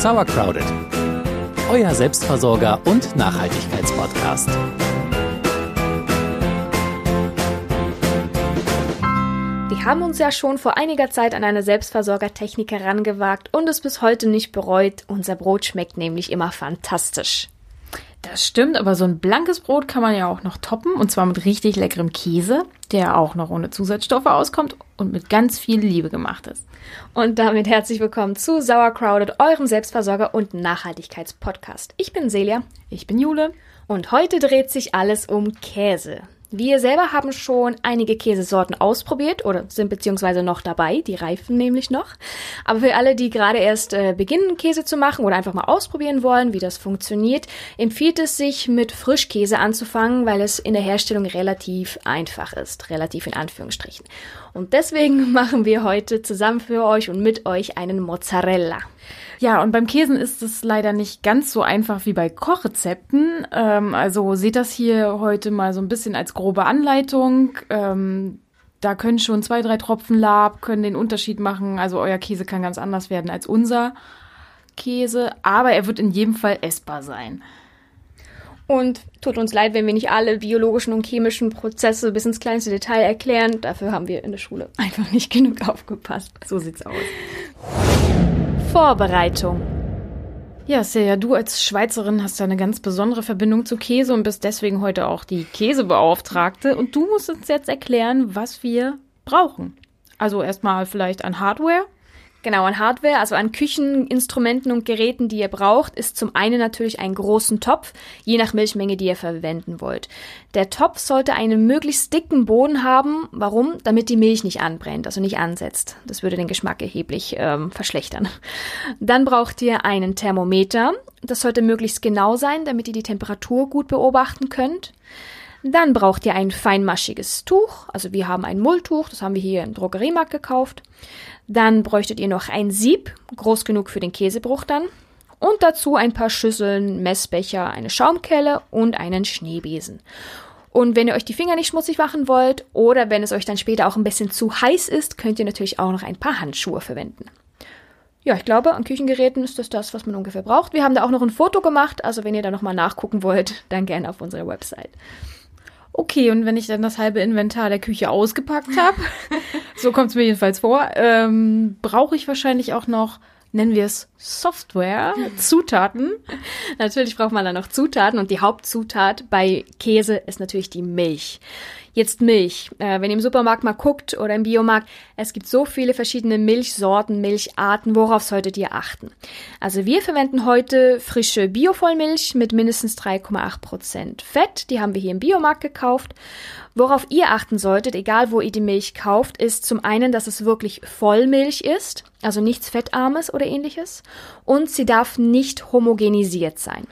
Sauercrowded, euer Selbstversorger und Nachhaltigkeitspodcast. Wir haben uns ja schon vor einiger Zeit an eine Selbstversorgertechnik herangewagt und es bis heute nicht bereut. Unser Brot schmeckt nämlich immer fantastisch. Das stimmt, aber so ein blankes Brot kann man ja auch noch toppen und zwar mit richtig leckerem Käse, der auch noch ohne Zusatzstoffe auskommt und mit ganz viel Liebe gemacht ist. Und damit herzlich willkommen zu Sauercrowded, eurem Selbstversorger und Nachhaltigkeitspodcast. Ich bin Celia. Ich bin Jule. Und heute dreht sich alles um Käse. Wir selber haben schon einige Käsesorten ausprobiert oder sind beziehungsweise noch dabei, die reifen nämlich noch. Aber für alle, die gerade erst äh, beginnen, Käse zu machen oder einfach mal ausprobieren wollen, wie das funktioniert, empfiehlt es sich mit Frischkäse anzufangen, weil es in der Herstellung relativ einfach ist, relativ in Anführungsstrichen. Und deswegen machen wir heute zusammen für euch und mit euch einen Mozzarella. Ja, und beim Käsen ist es leider nicht ganz so einfach wie bei Kochrezepten. Ähm, also seht das hier heute mal so ein bisschen als grobe Anleitung. Ähm, da können schon zwei, drei Tropfen Lab, können den Unterschied machen. Also euer Käse kann ganz anders werden als unser Käse, aber er wird in jedem Fall essbar sein. Und tut uns leid, wenn wir nicht alle biologischen und chemischen Prozesse bis ins kleinste Detail erklären. Dafür haben wir in der Schule einfach nicht genug aufgepasst. So sieht's aus. Vorbereitung. Ja, Celia, du als Schweizerin hast ja eine ganz besondere Verbindung zu Käse und bist deswegen heute auch die Käsebeauftragte. Und du musst uns jetzt erklären, was wir brauchen. Also erstmal vielleicht an Hardware, Genau, an Hardware, also an Kücheninstrumenten und Geräten, die ihr braucht, ist zum einen natürlich einen großen Topf, je nach Milchmenge, die ihr verwenden wollt. Der Topf sollte einen möglichst dicken Boden haben. Warum? Damit die Milch nicht anbrennt, also nicht ansetzt. Das würde den Geschmack erheblich ähm, verschlechtern. Dann braucht ihr einen Thermometer. Das sollte möglichst genau sein, damit ihr die Temperatur gut beobachten könnt. Dann braucht ihr ein feinmaschiges Tuch. Also wir haben ein Mulltuch, das haben wir hier im Drogeriemarkt gekauft. Dann bräuchtet ihr noch ein Sieb, groß genug für den Käsebruch dann. Und dazu ein paar Schüsseln, Messbecher, eine Schaumkelle und einen Schneebesen. Und wenn ihr euch die Finger nicht schmutzig machen wollt oder wenn es euch dann später auch ein bisschen zu heiß ist, könnt ihr natürlich auch noch ein paar Handschuhe verwenden. Ja, ich glaube, an Küchengeräten ist das das, was man ungefähr braucht. Wir haben da auch noch ein Foto gemacht, also wenn ihr da nochmal nachgucken wollt, dann gerne auf unserer Website. Okay, und wenn ich dann das halbe Inventar der Küche ausgepackt habe, so kommt es mir jedenfalls vor, ähm, brauche ich wahrscheinlich auch noch, nennen wir es Software, Zutaten. Natürlich braucht man da noch Zutaten und die Hauptzutat bei Käse ist natürlich die Milch. Jetzt Milch. Äh, wenn ihr im Supermarkt mal guckt oder im Biomarkt, es gibt so viele verschiedene Milchsorten, Milcharten. Worauf solltet ihr achten? Also wir verwenden heute frische Biovollmilch mit mindestens 3,8 Prozent Fett. Die haben wir hier im Biomarkt gekauft. Worauf ihr achten solltet, egal wo ihr die Milch kauft, ist zum einen, dass es wirklich Vollmilch ist, also nichts Fettarmes oder ähnliches. Und sie darf nicht homogenisiert sein.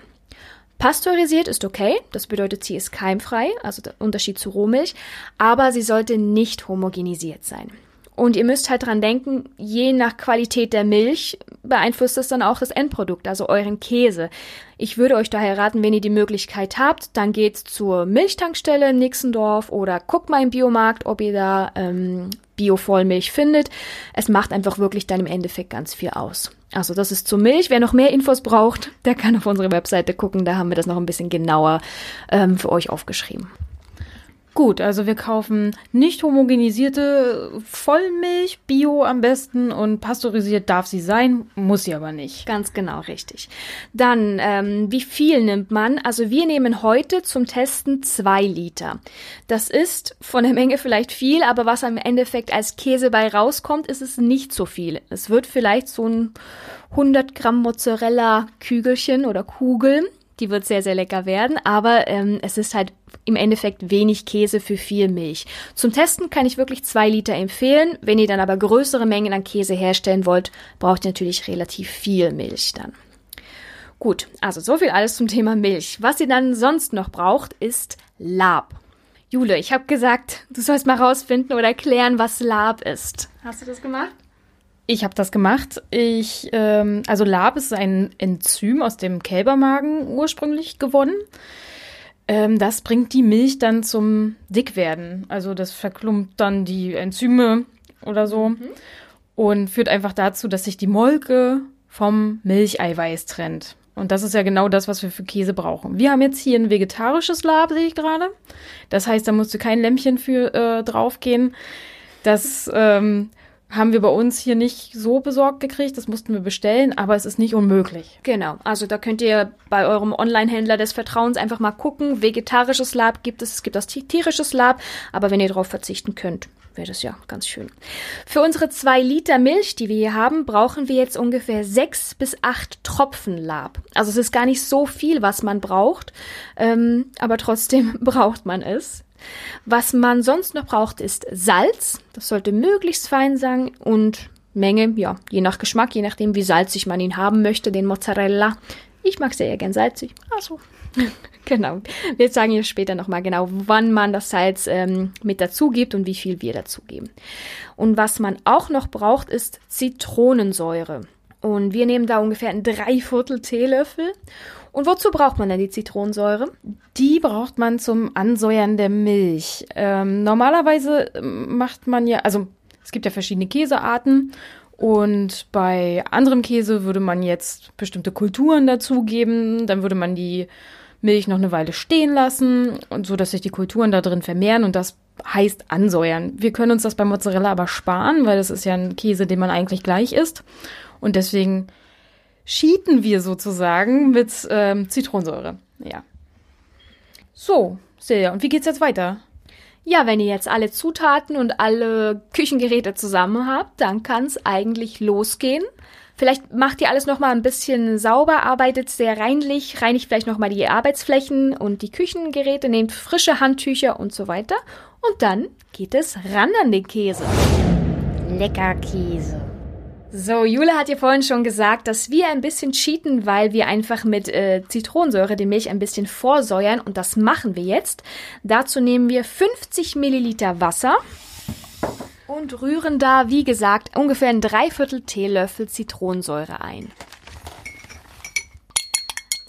Pasteurisiert ist okay, das bedeutet, sie ist keimfrei, also der Unterschied zu Rohmilch, aber sie sollte nicht homogenisiert sein. Und ihr müsst halt dran denken, je nach Qualität der Milch beeinflusst das dann auch das Endprodukt, also euren Käse. Ich würde euch daher raten, wenn ihr die Möglichkeit habt, dann geht zur Milchtankstelle in Nixendorf oder guckt mal im Biomarkt, ob ihr da ähm, Bio-Vollmilch findet. Es macht einfach wirklich dann im Endeffekt ganz viel aus. Also das ist zur Milch. Wer noch mehr Infos braucht, der kann auf unsere Webseite gucken. Da haben wir das noch ein bisschen genauer ähm, für euch aufgeschrieben. Gut, also wir kaufen nicht homogenisierte Vollmilch, Bio am besten und pasteurisiert darf sie sein, muss sie aber nicht. Ganz genau, richtig. Dann, ähm, wie viel nimmt man? Also wir nehmen heute zum Testen zwei Liter. Das ist von der Menge vielleicht viel, aber was am Endeffekt als Käse bei rauskommt, ist es nicht so viel. Es wird vielleicht so ein 100 Gramm Mozzarella Kügelchen oder Kugeln. Die wird sehr, sehr lecker werden, aber ähm, es ist halt im Endeffekt wenig Käse für viel Milch. Zum Testen kann ich wirklich zwei Liter empfehlen. Wenn ihr dann aber größere Mengen an Käse herstellen wollt, braucht ihr natürlich relativ viel Milch dann. Gut, also so viel alles zum Thema Milch. Was ihr dann sonst noch braucht, ist Lab. Jule, ich habe gesagt, du sollst mal rausfinden oder erklären, was Lab ist. Hast du das gemacht? Ich habe das gemacht. Ich, ähm, also Lab ist ein Enzym aus dem Kälbermagen ursprünglich gewonnen. Ähm, das bringt die Milch dann zum Dickwerden. Also das verklumpt dann die Enzyme oder so mhm. und führt einfach dazu, dass sich die Molke vom Milcheiweiß trennt. Und das ist ja genau das, was wir für Käse brauchen. Wir haben jetzt hier ein vegetarisches Lab, sehe ich gerade. Das heißt, da musste kein Lämpchen für äh, draufgehen. Das ähm, haben wir bei uns hier nicht so besorgt gekriegt, das mussten wir bestellen, aber es ist nicht unmöglich. Genau, also da könnt ihr bei eurem Online-Händler des Vertrauens einfach mal gucken. Vegetarisches Lab gibt es, es gibt auch tierisches Lab, aber wenn ihr darauf verzichten könnt, wäre das ja ganz schön. Für unsere zwei Liter Milch, die wir hier haben, brauchen wir jetzt ungefähr sechs bis acht Tropfen Lab. Also es ist gar nicht so viel, was man braucht, ähm, aber trotzdem braucht man es. Was man sonst noch braucht, ist Salz. Das sollte möglichst fein sein und Menge, ja, je nach Geschmack, je nachdem, wie salzig man ihn haben möchte, den Mozzarella. Ich mag sehr gern salzig. Also, genau. Wir sagen ja später nochmal genau, wann man das Salz ähm, mit dazu gibt und wie viel wir dazu geben. Und was man auch noch braucht, ist Zitronensäure. Und wir nehmen da ungefähr ein Dreiviertel Teelöffel und wozu braucht man denn die Zitronensäure? Die braucht man zum Ansäuern der Milch. Ähm, normalerweise ähm, macht man ja, also es gibt ja verschiedene Käsearten und bei anderem Käse würde man jetzt bestimmte Kulturen dazugeben. Dann würde man die Milch noch eine Weile stehen lassen und so, dass sich die Kulturen da drin vermehren und das heißt ansäuern. Wir können uns das bei Mozzarella aber sparen, weil das ist ja ein Käse, den man eigentlich gleich isst und deswegen cheaten wir sozusagen mit ähm, Zitronensäure. Ja. So, Silja, und wie geht's jetzt weiter? Ja, wenn ihr jetzt alle Zutaten und alle Küchengeräte zusammen habt, dann kann's eigentlich losgehen. Vielleicht macht ihr alles nochmal ein bisschen sauber, arbeitet sehr reinlich, reinigt vielleicht nochmal die Arbeitsflächen und die Küchengeräte, nehmt frische Handtücher und so weiter. Und dann geht es ran an den Käse. Lecker Käse. So, Jule hat ja vorhin schon gesagt, dass wir ein bisschen cheaten, weil wir einfach mit äh, Zitronensäure die Milch ein bisschen vorsäuern und das machen wir jetzt. Dazu nehmen wir 50 Milliliter Wasser und rühren da, wie gesagt, ungefähr ein Dreiviertel Teelöffel Zitronensäure ein.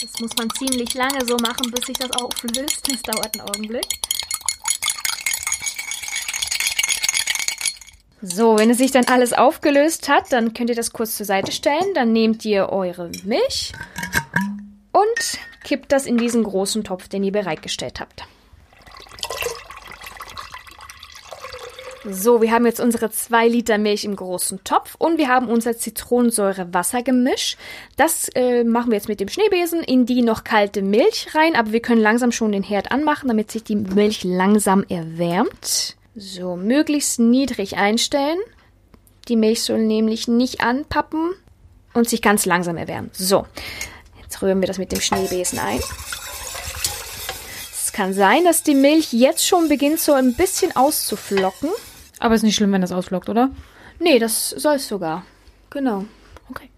Das muss man ziemlich lange so machen, bis sich das auflöst. Das dauert einen Augenblick. So, wenn es sich dann alles aufgelöst hat, dann könnt ihr das kurz zur Seite stellen. Dann nehmt ihr eure Milch und kippt das in diesen großen Topf, den ihr bereitgestellt habt. So, wir haben jetzt unsere 2 Liter Milch im großen Topf und wir haben unser Zitronensäure-Wassergemisch. Das äh, machen wir jetzt mit dem Schneebesen in die noch kalte Milch rein, aber wir können langsam schon den Herd anmachen, damit sich die Milch langsam erwärmt. So, möglichst niedrig einstellen. Die Milch soll nämlich nicht anpappen und sich ganz langsam erwärmen. So, jetzt rühren wir das mit dem Schneebesen ein. Es kann sein, dass die Milch jetzt schon beginnt so ein bisschen auszuflocken. Aber ist nicht schlimm, wenn das ausflockt, oder? Nee, das soll es sogar. Genau. Okay.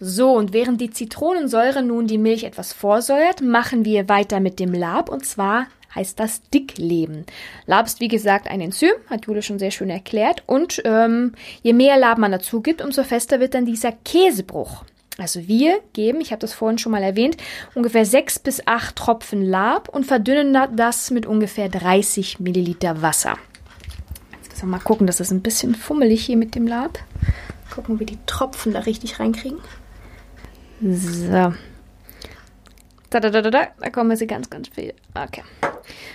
So, und während die Zitronensäure nun die Milch etwas vorsäuert, machen wir weiter mit dem Lab und zwar heißt das Dickleben. Lab ist wie gesagt ein Enzym, hat Jule schon sehr schön erklärt. Und ähm, je mehr Lab man dazu gibt, umso fester wird dann dieser Käsebruch. Also wir geben, ich habe das vorhin schon mal erwähnt, ungefähr sechs bis acht Tropfen Lab und verdünnen das mit ungefähr 30 Milliliter Wasser. Jetzt müssen wir mal gucken, das ist ein bisschen fummelig hier mit dem Lab. Gucken, ob wir die Tropfen da richtig reinkriegen. So, da, da, da, da, da, da kommen sie ganz, ganz viel. Okay.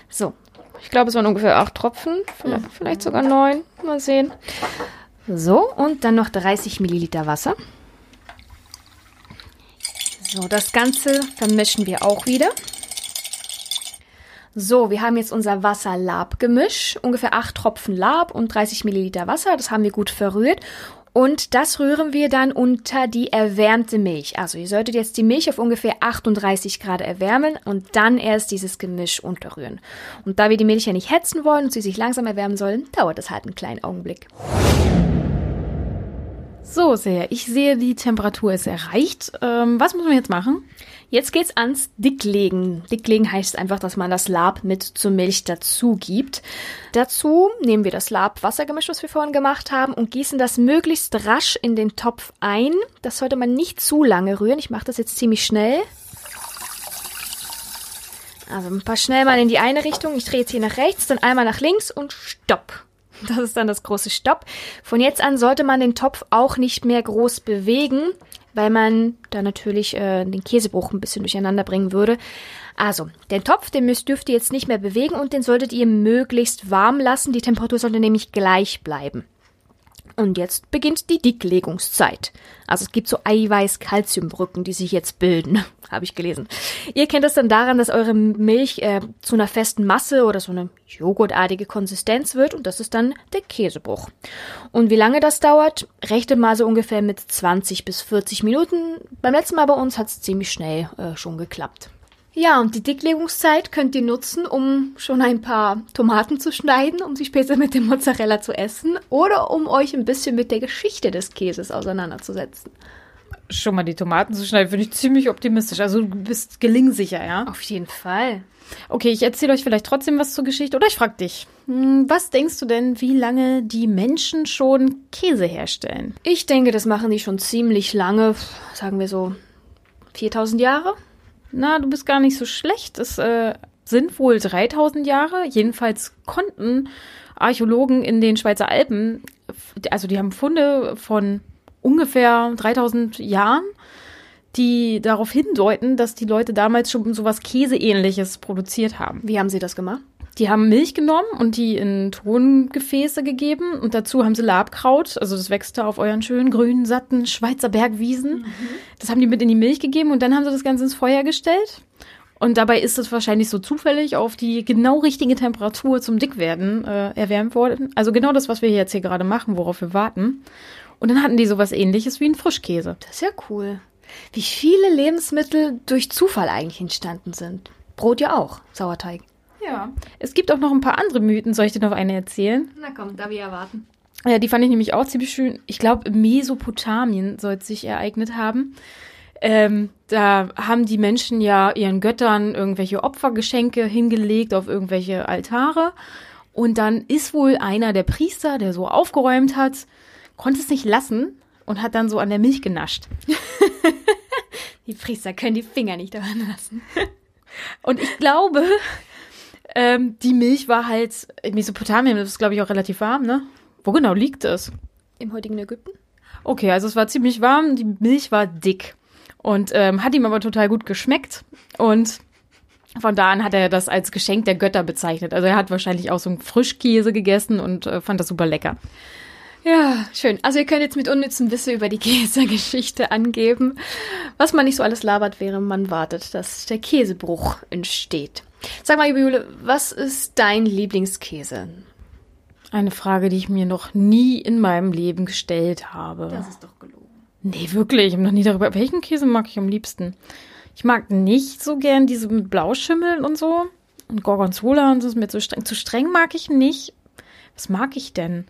So. Ich glaube, es waren ungefähr acht Tropfen. Vielleicht, vielleicht sogar neun. Mal sehen. So, und dann noch 30 Milliliter Wasser. So, das Ganze vermischen wir auch wieder. So, wir haben jetzt unser Wasser-Lab-Gemisch. Ungefähr acht Tropfen Lab und 30 Milliliter Wasser. Das haben wir gut verrührt. Und das rühren wir dann unter die erwärmte Milch. Also ihr solltet jetzt die Milch auf ungefähr 38 Grad erwärmen und dann erst dieses Gemisch unterrühren. Und da wir die Milch ja nicht hetzen wollen und sie sich langsam erwärmen sollen, dauert das halt einen kleinen Augenblick. So, sehr. Ich sehe, die Temperatur ist erreicht. Ähm, was müssen wir jetzt machen? Jetzt geht's ans Dicklegen. Dicklegen heißt einfach, dass man das Lab mit zur Milch dazu gibt. Dazu nehmen wir das Lab-Wassergemisch, was wir vorhin gemacht haben, und gießen das möglichst rasch in den Topf ein. Das sollte man nicht zu lange rühren. Ich mache das jetzt ziemlich schnell. Also ein paar schnell mal in die eine Richtung. Ich drehe jetzt hier nach rechts, dann einmal nach links und stopp. Das ist dann das große Stopp. Von jetzt an sollte man den Topf auch nicht mehr groß bewegen, weil man da natürlich äh, den Käsebruch ein bisschen durcheinander bringen würde. Also, den Topf, den müsst, dürft ihr jetzt nicht mehr bewegen und den solltet ihr möglichst warm lassen. Die Temperatur sollte nämlich gleich bleiben. Und jetzt beginnt die Dicklegungszeit. Also es gibt so Eiweiß-Kalziumbrücken, die sich jetzt bilden, habe ich gelesen. Ihr kennt das dann daran, dass eure Milch äh, zu einer festen Masse oder so eine joghurtartige Konsistenz wird und das ist dann der Käsebruch. Und wie lange das dauert, rechnet mal so ungefähr mit 20 bis 40 Minuten. Beim letzten Mal bei uns hat es ziemlich schnell äh, schon geklappt. Ja, und die Dicklegungszeit könnt ihr nutzen, um schon ein paar Tomaten zu schneiden, um sie später mit dem Mozzarella zu essen oder um euch ein bisschen mit der Geschichte des Käses auseinanderzusetzen. Schon mal die Tomaten zu schneiden, finde ich ziemlich optimistisch. Also du bist gelingsicher, ja? Auf jeden Fall. Okay, ich erzähle euch vielleicht trotzdem was zur Geschichte oder ich frage dich. Hm, was denkst du denn, wie lange die Menschen schon Käse herstellen? Ich denke, das machen die schon ziemlich lange, sagen wir so 4000 Jahre. Na, du bist gar nicht so schlecht. Es äh, sind wohl 3000 Jahre. Jedenfalls konnten Archäologen in den Schweizer Alpen, also die haben Funde von ungefähr 3000 Jahren, die darauf hindeuten, dass die Leute damals schon sowas Käseähnliches produziert haben. Wie haben sie das gemacht? Die haben Milch genommen und die in Tongefäße gegeben und dazu haben sie Labkraut, also das wächst da auf euren schönen grünen, satten Schweizer Bergwiesen. Mhm. Das haben die mit in die Milch gegeben und dann haben sie das Ganze ins Feuer gestellt. Und dabei ist es wahrscheinlich so zufällig auf die genau richtige Temperatur zum Dickwerden äh, erwärmt worden. Also genau das, was wir jetzt hier gerade machen, worauf wir warten. Und dann hatten die sowas ähnliches wie ein Frischkäse. Das ist ja cool. Wie viele Lebensmittel durch Zufall eigentlich entstanden sind. Brot ja auch, Sauerteig. Ja. Es gibt auch noch ein paar andere Mythen. Soll ich dir noch eine erzählen? Na komm, da wir erwarten. Ja, die fand ich nämlich auch ziemlich schön. Ich glaube, Mesopotamien soll es sich ereignet haben. Ähm, da haben die Menschen ja ihren Göttern irgendwelche Opfergeschenke hingelegt auf irgendwelche Altare. Und dann ist wohl einer der Priester, der so aufgeräumt hat, konnte es nicht lassen und hat dann so an der Milch genascht. die Priester können die Finger nicht daran lassen. Und ich glaube, ähm, die Milch war halt, in Mesopotamien, das ist glaube ich auch relativ warm, ne? Wo genau liegt es? Im heutigen Ägypten. Okay, also es war ziemlich warm, die Milch war dick. Und ähm, hat ihm aber total gut geschmeckt. Und von da an hat er das als Geschenk der Götter bezeichnet. Also er hat wahrscheinlich auch so einen Frischkäse gegessen und äh, fand das super lecker. Ja, schön. Also ihr könnt jetzt mit unnützem Wissen über die Käsegeschichte angeben. Was man nicht so alles labert, während man wartet, dass der Käsebruch entsteht. Sag mal, Jule, was ist dein Lieblingskäse? Eine Frage, die ich mir noch nie in meinem Leben gestellt habe. Das ist doch gelogen. Nee, wirklich. Ich habe noch nie darüber. Welchen Käse mag ich am liebsten? Ich mag nicht so gern diese mit Blauschimmeln und so. Und Gorgonzola und so ist mir zu streng. Zu streng mag ich nicht. Was mag ich denn?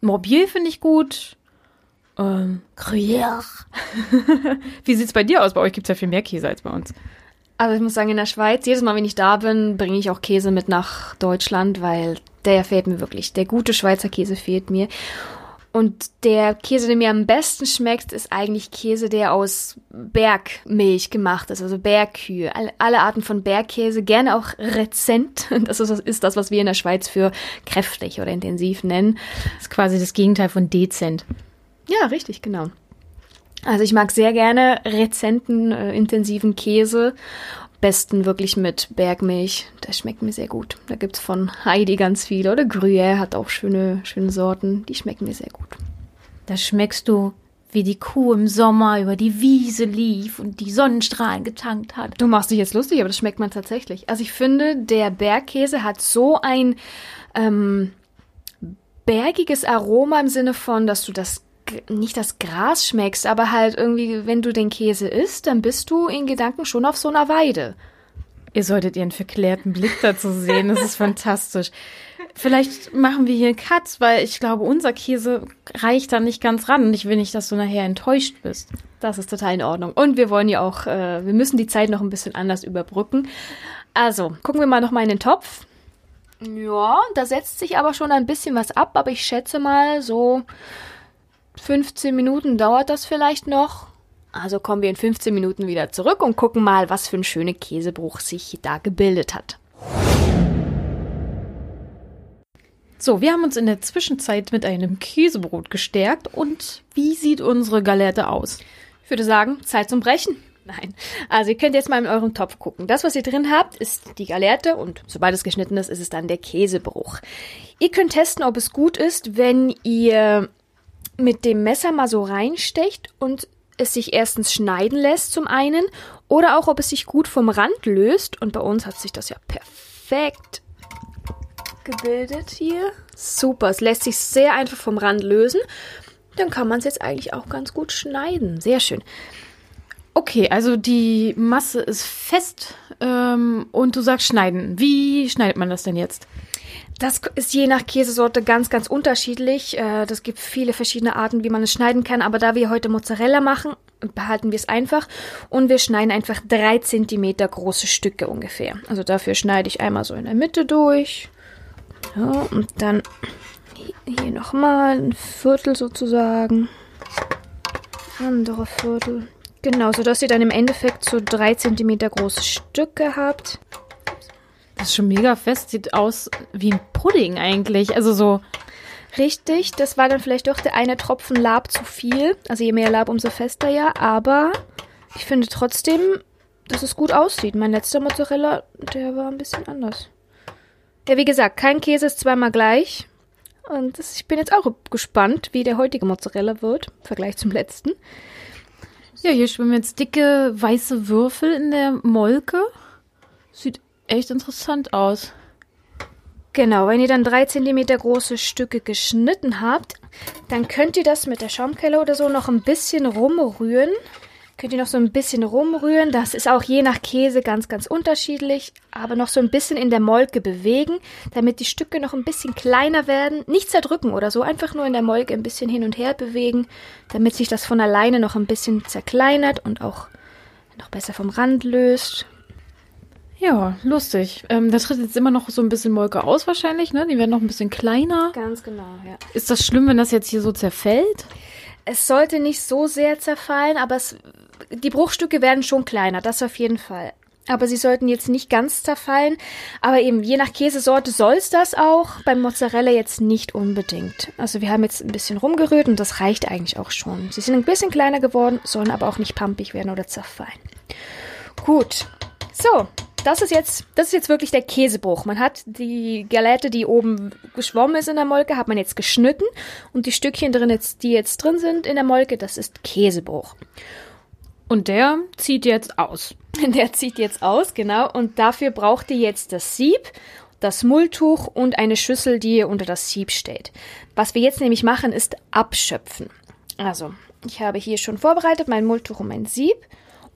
Morbier finde ich gut. Ähm, Gruyère. Wie sieht's bei dir aus? Bei euch gibt's ja viel mehr Käse als bei uns. Also ich muss sagen, in der Schweiz, jedes Mal, wenn ich da bin, bringe ich auch Käse mit nach Deutschland, weil der fehlt mir wirklich. Der gute Schweizer Käse fehlt mir. Und der Käse, der mir am besten schmeckt, ist eigentlich Käse, der aus Bergmilch gemacht ist, also Bergkühe. Alle, alle Arten von Bergkäse, gerne auch rezent. Das ist, ist, das, was wir in der Schweiz für kräftig oder intensiv nennen. Das ist quasi das Gegenteil von dezent. Ja, richtig, genau. Also ich mag sehr gerne rezenten, äh, intensiven Käse. Besten wirklich mit Bergmilch. Das schmeckt mir sehr gut. Da gibt's von Heidi ganz viele. Oder Gruyère hat auch schöne, schöne Sorten. Die schmecken mir sehr gut. Da schmeckst du, wie die Kuh im Sommer über die Wiese lief und die Sonnenstrahlen getankt hat. Du machst dich jetzt lustig, aber das schmeckt man tatsächlich. Also ich finde, der Bergkäse hat so ein ähm, bergiges Aroma im Sinne von, dass du das nicht das Gras schmeckst, aber halt irgendwie, wenn du den Käse isst, dann bist du in Gedanken schon auf so einer Weide. Ihr solltet ihren verklärten Blick dazu sehen. Das ist fantastisch. Vielleicht machen wir hier einen Cut, weil ich glaube, unser Käse reicht da nicht ganz ran und ich will nicht, dass du nachher enttäuscht bist. Das ist total in Ordnung. Und wir wollen ja auch, äh, wir müssen die Zeit noch ein bisschen anders überbrücken. Also, gucken wir mal noch mal in den Topf. Ja, da setzt sich aber schon ein bisschen was ab, aber ich schätze mal so 15 Minuten dauert das vielleicht noch. Also kommen wir in 15 Minuten wieder zurück und gucken mal, was für ein schöner Käsebruch sich da gebildet hat. So, wir haben uns in der Zwischenzeit mit einem Käsebrot gestärkt. Und wie sieht unsere Galette aus? Ich würde sagen, Zeit zum Brechen. Nein. Also ihr könnt jetzt mal in euren Topf gucken. Das, was ihr drin habt, ist die Galette und sobald es geschnitten ist, ist es dann der Käsebruch. Ihr könnt testen, ob es gut ist, wenn ihr mit dem Messer mal so reinstecht und es sich erstens schneiden lässt zum einen oder auch ob es sich gut vom Rand löst und bei uns hat sich das ja perfekt gebildet hier. Super, es lässt sich sehr einfach vom Rand lösen. Dann kann man es jetzt eigentlich auch ganz gut schneiden. Sehr schön. Okay, also die Masse ist fest ähm, und du sagst schneiden. Wie schneidet man das denn jetzt? Das ist je nach Käsesorte ganz, ganz unterschiedlich. Äh, das gibt viele verschiedene Arten, wie man es schneiden kann. Aber da wir heute Mozzarella machen, behalten wir es einfach. Und wir schneiden einfach drei Zentimeter große Stücke ungefähr. Also dafür schneide ich einmal so in der Mitte durch. Ja, und dann hier nochmal ein Viertel sozusagen. Andere Viertel. Genau, sodass ihr dann im Endeffekt so drei Zentimeter große Stücke habt. Das ist schon mega fest, sieht aus wie ein Pudding eigentlich. Also so. Richtig, das war dann vielleicht doch der eine Tropfen Lab zu viel. Also je mehr Lab, umso fester ja. Aber ich finde trotzdem, dass es gut aussieht. Mein letzter Mozzarella, der war ein bisschen anders. Ja, wie gesagt, kein Käse ist zweimal gleich. Und das, ich bin jetzt auch gespannt, wie der heutige Mozzarella wird, im Vergleich zum letzten. Ja, hier schwimmen jetzt dicke weiße Würfel in der Molke. Sieht echt interessant aus. Genau, wenn ihr dann drei Zentimeter große Stücke geschnitten habt, dann könnt ihr das mit der Schaumkelle oder so noch ein bisschen rumrühren. Könnt ihr noch so ein bisschen rumrühren. Das ist auch je nach Käse ganz, ganz unterschiedlich. Aber noch so ein bisschen in der Molke bewegen, damit die Stücke noch ein bisschen kleiner werden. Nicht zerdrücken oder so, einfach nur in der Molke ein bisschen hin und her bewegen, damit sich das von alleine noch ein bisschen zerkleinert und auch noch besser vom Rand löst. Ja, lustig. Ähm, das tritt jetzt immer noch so ein bisschen Molke aus wahrscheinlich, ne? Die werden noch ein bisschen kleiner. Ganz genau, ja. Ist das schlimm, wenn das jetzt hier so zerfällt? Es sollte nicht so sehr zerfallen, aber es, die Bruchstücke werden schon kleiner, das auf jeden Fall. Aber sie sollten jetzt nicht ganz zerfallen. Aber eben, je nach Käsesorte soll es das auch. Beim Mozzarella jetzt nicht unbedingt. Also wir haben jetzt ein bisschen rumgerührt und das reicht eigentlich auch schon. Sie sind ein bisschen kleiner geworden, sollen aber auch nicht pampig werden oder zerfallen. Gut. So, das ist jetzt, das ist jetzt wirklich der Käsebruch. Man hat die Galette, die oben geschwommen ist in der Molke, hat man jetzt geschnitten und die Stückchen drin, jetzt, die jetzt drin sind in der Molke, das ist Käsebruch. Und der zieht jetzt aus. Der zieht jetzt aus, genau. Und dafür braucht ihr jetzt das Sieb, das Mulltuch und eine Schüssel, die ihr unter das Sieb stellt. Was wir jetzt nämlich machen, ist abschöpfen. Also, ich habe hier schon vorbereitet mein Mulltuch und mein Sieb.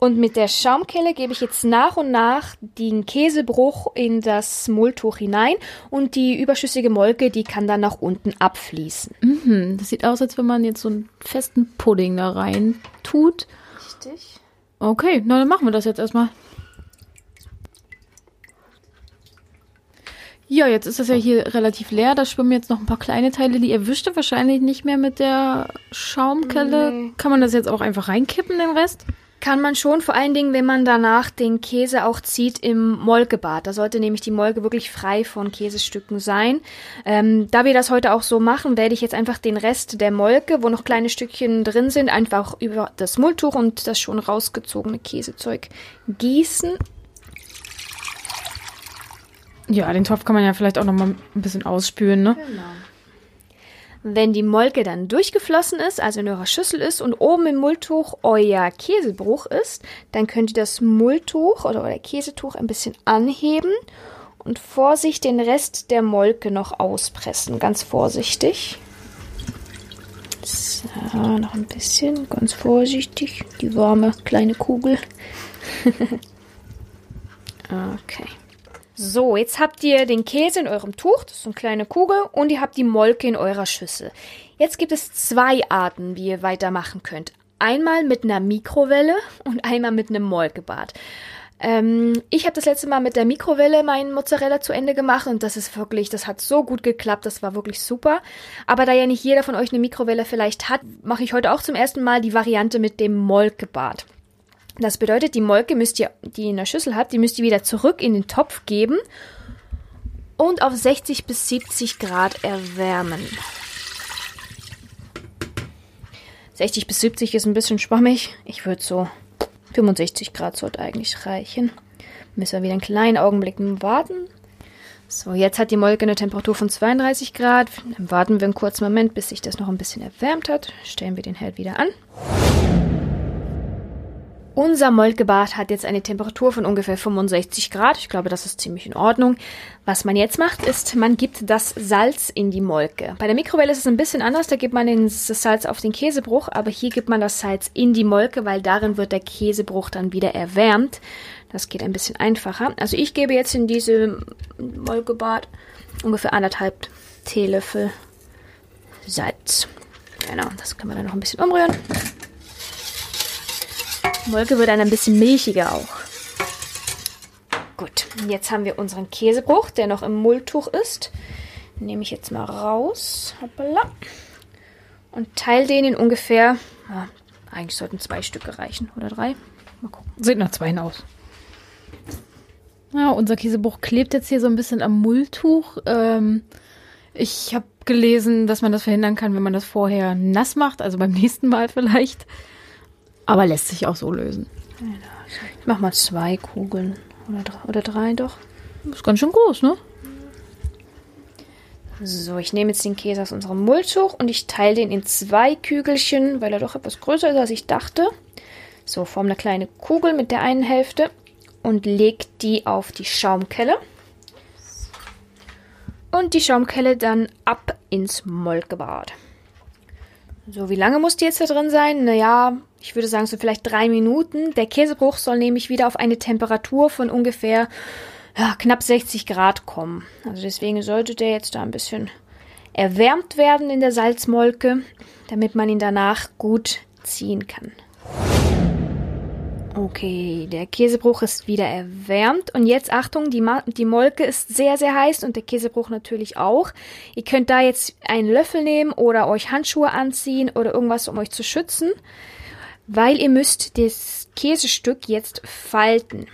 Und mit der Schaumkelle gebe ich jetzt nach und nach den Käsebruch in das Mulltuch hinein und die überschüssige Molke, die kann dann nach unten abfließen. Mhm, das sieht aus, als wenn man jetzt so einen festen Pudding da rein tut. Richtig. Okay, na dann machen wir das jetzt erstmal. Ja, jetzt ist das ja hier relativ leer. Da schwimmen jetzt noch ein paar kleine Teile. Die erwischte wahrscheinlich nicht mehr mit der Schaumkelle. Nee. Kann man das jetzt auch einfach reinkippen, den Rest? Kann man schon, vor allen Dingen, wenn man danach den Käse auch zieht im Molkebad. Da sollte nämlich die Molke wirklich frei von Käsestücken sein. Ähm, da wir das heute auch so machen, werde ich jetzt einfach den Rest der Molke, wo noch kleine Stückchen drin sind, einfach über das Mulltuch und das schon rausgezogene Käsezeug gießen. Ja, den Topf kann man ja vielleicht auch noch mal ein bisschen ausspülen, ne? Genau. Wenn die Molke dann durchgeflossen ist, also in eurer Schüssel ist und oben im Mulltuch euer Käsebruch ist, dann könnt ihr das Mulltuch oder euer Käsetuch ein bisschen anheben und vor sich den Rest der Molke noch auspressen. Ganz vorsichtig. So, noch ein bisschen, ganz vorsichtig. Die warme kleine Kugel. okay. So, jetzt habt ihr den Käse in eurem Tuch, das ist eine kleine Kugel, und ihr habt die Molke in eurer Schüssel. Jetzt gibt es zwei Arten, wie ihr weitermachen könnt. Einmal mit einer Mikrowelle und einmal mit einem Molkebad. Ähm, ich habe das letzte Mal mit der Mikrowelle meinen Mozzarella zu Ende gemacht und das ist wirklich, das hat so gut geklappt, das war wirklich super. Aber da ja nicht jeder von euch eine Mikrowelle vielleicht hat, mache ich heute auch zum ersten Mal die Variante mit dem Molkebad. Das bedeutet, die Molke müsst ihr, die ihr in der Schüssel habt, die müsst ihr wieder zurück in den Topf geben und auf 60 bis 70 Grad erwärmen. 60 bis 70 ist ein bisschen schwammig. Ich würde so 65 Grad sollte eigentlich reichen. Müssen wir wieder einen kleinen Augenblick warten. So, jetzt hat die Molke eine Temperatur von 32 Grad. Dann warten wir einen kurzen Moment, bis sich das noch ein bisschen erwärmt hat. Stellen wir den Herd wieder an. Unser Molkebad hat jetzt eine Temperatur von ungefähr 65 Grad. Ich glaube, das ist ziemlich in Ordnung. Was man jetzt macht, ist, man gibt das Salz in die Molke. Bei der Mikrowelle ist es ein bisschen anders. Da gibt man das Salz auf den Käsebruch, aber hier gibt man das Salz in die Molke, weil darin wird der Käsebruch dann wieder erwärmt. Das geht ein bisschen einfacher. Also ich gebe jetzt in diese Molkebad ungefähr anderthalb Teelöffel Salz. Genau, das können wir dann noch ein bisschen umrühren. Molke wird dann ein bisschen milchiger auch. Gut, jetzt haben wir unseren Käsebruch, der noch im Mulltuch ist. Nehme ich jetzt mal raus. Hoppala. Und teile den in ungefähr, ja, eigentlich sollten zwei Stücke reichen oder drei. Mal gucken. Sieht nach zwei aus. Ja, unser Käsebruch klebt jetzt hier so ein bisschen am Mulltuch. Ähm, ich habe gelesen, dass man das verhindern kann, wenn man das vorher nass macht, also beim nächsten Mal vielleicht. Aber lässt sich auch so lösen. Ich mach mal zwei Kugeln. Oder drei, oder drei doch. Das ist ganz schön groß, ne? So, ich nehme jetzt den Käse aus unserem Mulltuch und ich teile den in zwei Kügelchen, weil er doch etwas größer ist, als ich dachte. So, form eine kleine Kugel mit der einen Hälfte und leg die auf die Schaumkelle. Und die Schaumkelle dann ab ins Molkebad. So, wie lange muss die jetzt da drin sein? Naja, ich würde sagen so vielleicht drei Minuten. Der Käsebruch soll nämlich wieder auf eine Temperatur von ungefähr ja, knapp 60 Grad kommen. Also deswegen sollte der jetzt da ein bisschen erwärmt werden in der Salzmolke, damit man ihn danach gut ziehen kann. Okay, der Käsebruch ist wieder erwärmt. Und jetzt Achtung, die, Ma die Molke ist sehr, sehr heiß und der Käsebruch natürlich auch. Ihr könnt da jetzt einen Löffel nehmen oder euch Handschuhe anziehen oder irgendwas, um euch zu schützen, weil ihr müsst das Käsestück jetzt falten.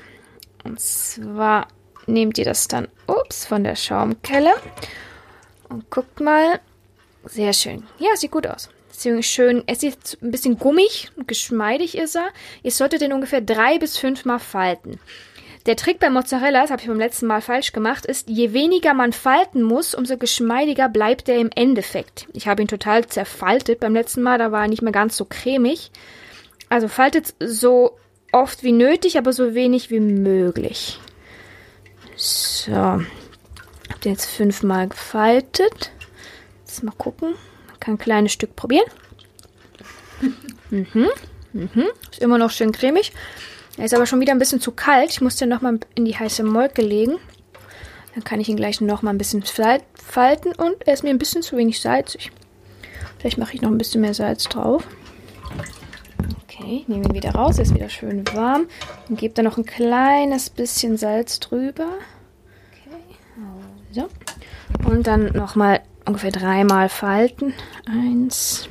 Und zwar nehmt ihr das dann, ups, von der Schaumkelle und guckt mal. Sehr schön. Ja, sieht gut aus ziemlich schön. Es ist ein bisschen gummig und geschmeidig ist er. Ihr solltet den ungefähr drei bis fünfmal falten. Der Trick bei Mozzarella, das habe ich beim letzten Mal falsch gemacht, ist, je weniger man falten muss, umso geschmeidiger bleibt er im Endeffekt. Ich habe ihn total zerfaltet beim letzten Mal, da war er nicht mehr ganz so cremig. Also faltet so oft wie nötig, aber so wenig wie möglich. So. Hab den jetzt fünfmal gefaltet. Jetzt mal gucken kann ein kleines Stück probieren. Mhm. Mhm. Ist immer noch schön cremig. Er ist aber schon wieder ein bisschen zu kalt. Ich muss den nochmal in die heiße Molke legen. Dann kann ich ihn gleich nochmal ein bisschen falten und er ist mir ein bisschen zu wenig salzig. Vielleicht mache ich noch ein bisschen mehr Salz drauf. Okay, nehme ihn wieder raus. Er ist wieder schön warm. Und gebe da noch ein kleines bisschen Salz drüber. Okay, so. Und dann nochmal ungefähr dreimal falten. Eins,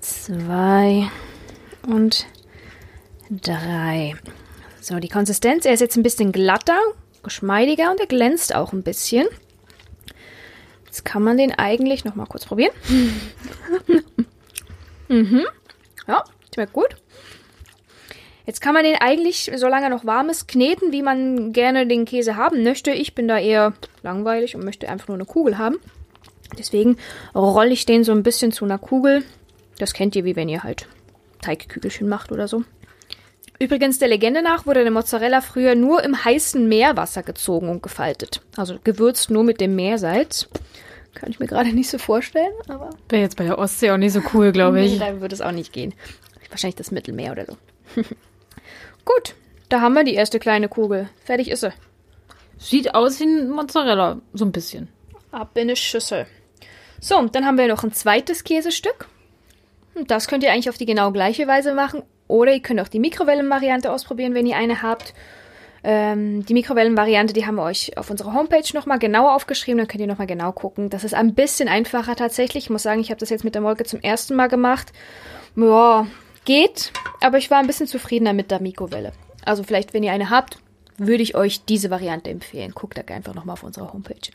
zwei und drei. So, die Konsistenz, er ist jetzt ein bisschen glatter, geschmeidiger und er glänzt auch ein bisschen. Jetzt kann man den eigentlich noch mal kurz probieren. mhm. Ja, schmeckt gut. Jetzt kann man den eigentlich, solange er noch warm ist, kneten, wie man gerne den Käse haben möchte. Ich bin da eher langweilig und möchte einfach nur eine Kugel haben. Deswegen rolle ich den so ein bisschen zu einer Kugel. Das kennt ihr, wie wenn ihr halt Teigkügelchen macht oder so. Übrigens, der Legende nach wurde der Mozzarella früher nur im heißen Meerwasser gezogen und gefaltet. Also gewürzt nur mit dem Meersalz. Kann ich mir gerade nicht so vorstellen, aber. Wäre jetzt bei der Ostsee auch nicht so cool, glaube ich. Nee, da würde es auch nicht gehen. Wahrscheinlich das Mittelmeer oder so. Gut, da haben wir die erste kleine Kugel. Fertig ist sie. Sieht aus wie ein Mozzarella, so ein bisschen. Ab in eine Schüssel. So, dann haben wir noch ein zweites Käsestück. Und das könnt ihr eigentlich auf die genau gleiche Weise machen. Oder ihr könnt auch die Mikrowellenvariante ausprobieren, wenn ihr eine habt. Ähm, die Mikrowellenvariante, die haben wir euch auf unserer Homepage nochmal genauer aufgeschrieben. Dann könnt ihr nochmal genau gucken. Das ist ein bisschen einfacher tatsächlich. Ich muss sagen, ich habe das jetzt mit der Molke zum ersten Mal gemacht. Ja, geht. Aber ich war ein bisschen zufriedener mit der Mikrowelle. Also vielleicht, wenn ihr eine habt, würde ich euch diese Variante empfehlen. Guckt da einfach nochmal auf unserer Homepage.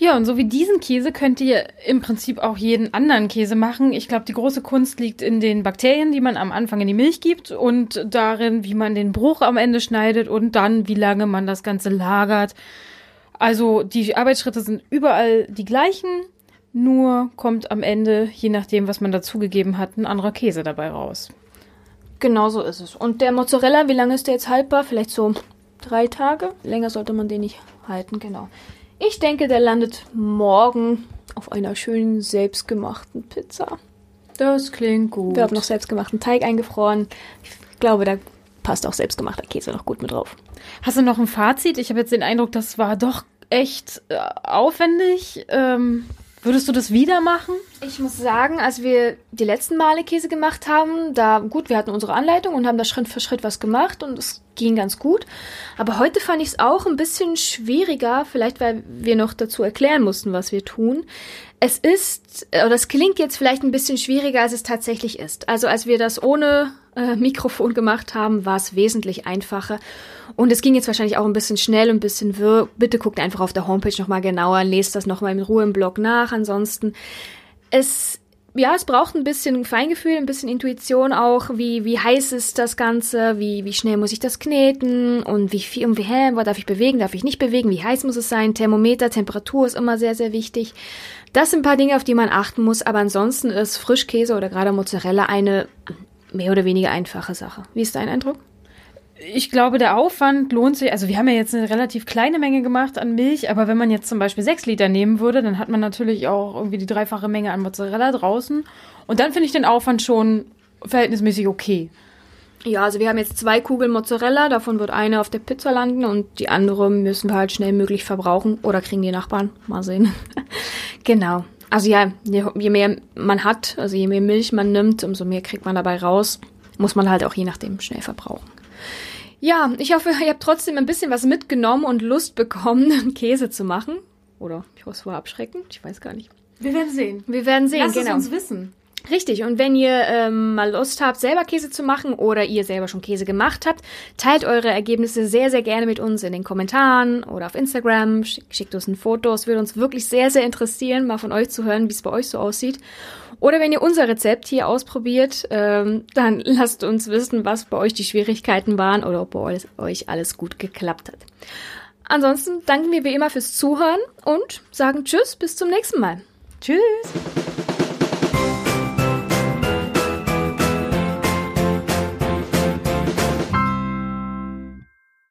Ja, und so wie diesen Käse könnt ihr im Prinzip auch jeden anderen Käse machen. Ich glaube, die große Kunst liegt in den Bakterien, die man am Anfang in die Milch gibt und darin, wie man den Bruch am Ende schneidet und dann, wie lange man das Ganze lagert. Also die Arbeitsschritte sind überall die gleichen, nur kommt am Ende, je nachdem, was man dazugegeben hat, ein anderer Käse dabei raus. Genau so ist es. Und der Mozzarella, wie lange ist der jetzt haltbar? Vielleicht so drei Tage? Länger sollte man den nicht halten, genau. Ich denke, der landet morgen auf einer schönen selbstgemachten Pizza. Das klingt gut. Wir haben noch selbstgemachten Teig eingefroren. Ich glaube, da passt auch selbstgemachter Käse noch gut mit drauf. Hast du noch ein Fazit? Ich habe jetzt den Eindruck, das war doch echt äh, aufwendig. Ähm, Würdest du das wieder machen? Ich muss sagen, als wir die letzten Male Käse gemacht haben, da, gut, wir hatten unsere Anleitung und haben da Schritt für Schritt was gemacht und es ging ganz gut. Aber heute fand ich es auch ein bisschen schwieriger, vielleicht weil wir noch dazu erklären mussten, was wir tun. Es ist, oder es klingt jetzt vielleicht ein bisschen schwieriger, als es tatsächlich ist. Also als wir das ohne äh, Mikrofon gemacht haben, war es wesentlich einfacher. Und es ging jetzt wahrscheinlich auch ein bisschen schnell und ein bisschen wirr. Bitte guckt einfach auf der Homepage nochmal genauer, lest das nochmal in Ruhe im Blog nach. Ansonsten, es, ja, es braucht ein bisschen Feingefühl, ein bisschen Intuition auch. Wie, wie heiß ist das Ganze? Wie, wie schnell muss ich das kneten? Und wie viel, und wie, hä, darf ich bewegen? Darf ich nicht bewegen? Wie heiß muss es sein? Thermometer, Temperatur ist immer sehr, sehr wichtig. Das sind ein paar Dinge, auf die man achten muss. Aber ansonsten ist Frischkäse oder gerade Mozzarella eine mehr oder weniger einfache Sache. Wie ist dein Eindruck? Ich glaube, der Aufwand lohnt sich. Also wir haben ja jetzt eine relativ kleine Menge gemacht an Milch, aber wenn man jetzt zum Beispiel sechs Liter nehmen würde, dann hat man natürlich auch irgendwie die dreifache Menge an Mozzarella draußen. Und dann finde ich den Aufwand schon verhältnismäßig okay. Ja, also wir haben jetzt zwei Kugeln Mozzarella, davon wird eine auf der Pizza landen und die andere müssen wir halt schnell möglich verbrauchen oder kriegen die Nachbarn. Mal sehen. genau. Also ja, je, je mehr man hat, also je mehr Milch man nimmt, umso mehr kriegt man dabei raus. Muss man halt auch je nachdem schnell verbrauchen. Ja, ich hoffe, ihr habt trotzdem ein bisschen was mitgenommen und Lust bekommen, Käse zu machen. Oder ich hoffe, es war abschreckend. Ich weiß gar nicht. Wir werden sehen. Wir werden sehen, Lass genau. es uns wissen. Richtig, und wenn ihr ähm, mal Lust habt, selber Käse zu machen oder ihr selber schon Käse gemacht habt, teilt eure Ergebnisse sehr, sehr gerne mit uns in den Kommentaren oder auf Instagram. Schick, schickt uns ein Foto. Es würde uns wirklich sehr, sehr interessieren, mal von euch zu hören, wie es bei euch so aussieht. Oder wenn ihr unser Rezept hier ausprobiert, ähm, dann lasst uns wissen, was bei euch die Schwierigkeiten waren oder ob bei euch alles gut geklappt hat. Ansonsten danken wir wie immer fürs Zuhören und sagen Tschüss, bis zum nächsten Mal. Tschüss.